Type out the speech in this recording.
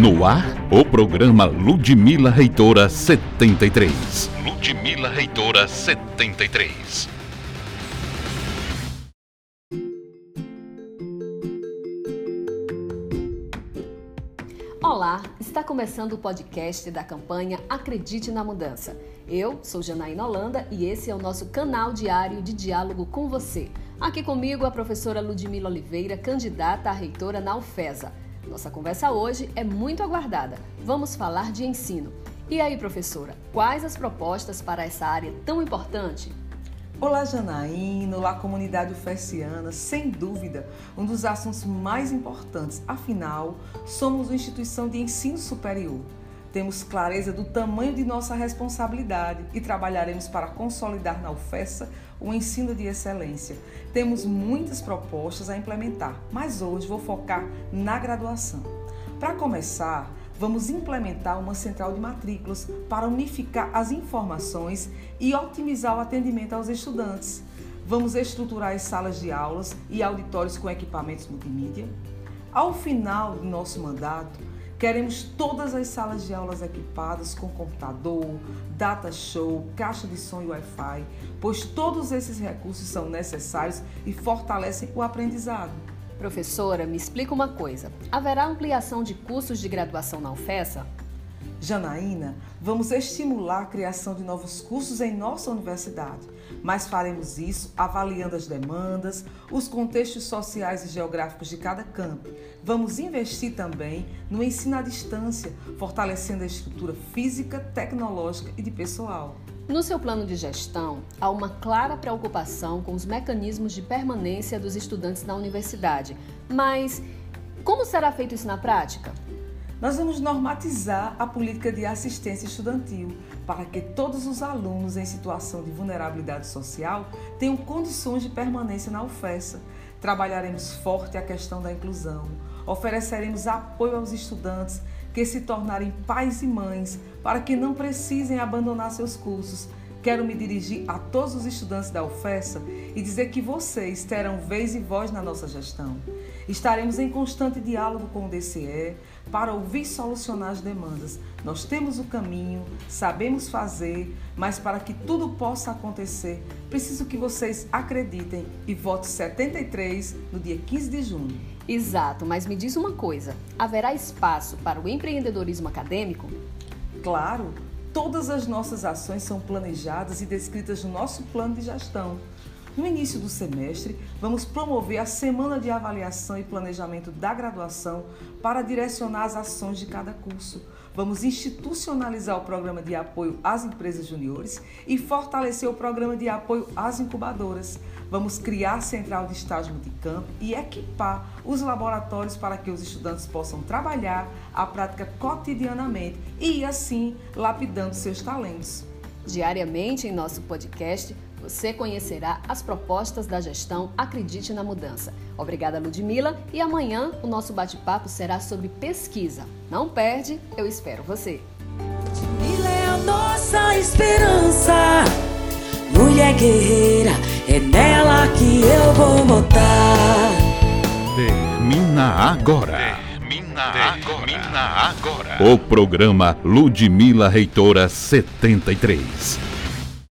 No ar, o programa Ludmila Reitora 73. Ludmila Reitora 73. Olá, está começando o podcast da campanha Acredite na Mudança. Eu sou Janaína Holanda e esse é o nosso canal diário de diálogo com você. Aqui comigo a professora Ludmila Oliveira, candidata a reitora na UFESA. Nossa conversa hoje é muito aguardada. Vamos falar de ensino. E aí, professora, quais as propostas para essa área tão importante? Olá, Janaína, olá, comunidade ufesiana. Sem dúvida, um dos assuntos mais importantes. Afinal, somos uma instituição de ensino superior. Temos clareza do tamanho de nossa responsabilidade e trabalharemos para consolidar na UFESA o ensino de excelência. Temos muitas propostas a implementar, mas hoje vou focar na graduação. Para começar, vamos implementar uma central de matrículas para unificar as informações e otimizar o atendimento aos estudantes. Vamos estruturar as salas de aulas e auditórios com equipamentos multimídia. Ao final do nosso mandato, queremos todas as salas de aulas equipadas com computador, data show, caixa de som e Wi-Fi, pois todos esses recursos são necessários e fortalecem o aprendizado. Professora, me explica uma coisa: haverá ampliação de cursos de graduação na UFESA? Janaína, vamos estimular a criação de novos cursos em nossa universidade, mas faremos isso avaliando as demandas, os contextos sociais e geográficos de cada campo. Vamos investir também no ensino à distância, fortalecendo a estrutura física, tecnológica e de pessoal. No seu plano de gestão, há uma clara preocupação com os mecanismos de permanência dos estudantes na universidade. Mas como será feito isso na prática? Nós vamos normatizar a política de assistência estudantil para que todos os alunos em situação de vulnerabilidade social tenham condições de permanência na UFESA. Trabalharemos forte a questão da inclusão, ofereceremos apoio aos estudantes que se tornarem pais e mães para que não precisem abandonar seus cursos. Quero me dirigir a todos os estudantes da UFESA e dizer que vocês terão vez e voz na nossa gestão. Estaremos em constante diálogo com o DCE para ouvir solucionar as demandas. Nós temos o caminho, sabemos fazer, mas para que tudo possa acontecer, preciso que vocês acreditem e votem 73 no dia 15 de junho. Exato, mas me diz uma coisa: haverá espaço para o empreendedorismo acadêmico? Claro, todas as nossas ações são planejadas e descritas no nosso plano de gestão. No início do semestre, vamos promover a Semana de Avaliação e Planejamento da Graduação para direcionar as ações de cada curso. Vamos institucionalizar o programa de apoio às empresas juniores e fortalecer o programa de apoio às incubadoras. Vamos criar central de estágio multicampo e equipar os laboratórios para que os estudantes possam trabalhar a prática cotidianamente e, assim, lapidando seus talentos. Diariamente em nosso podcast, você conhecerá as propostas da gestão Acredite na Mudança. Obrigada, Ludmila, e amanhã o nosso bate-papo será sobre pesquisa. Não perde, eu espero você. Ludmila é a nossa esperança, mulher guerreira, é nela que eu vou votar. Termina agora. Termina agora. Termina agora. O programa Ludmila Reitora 73.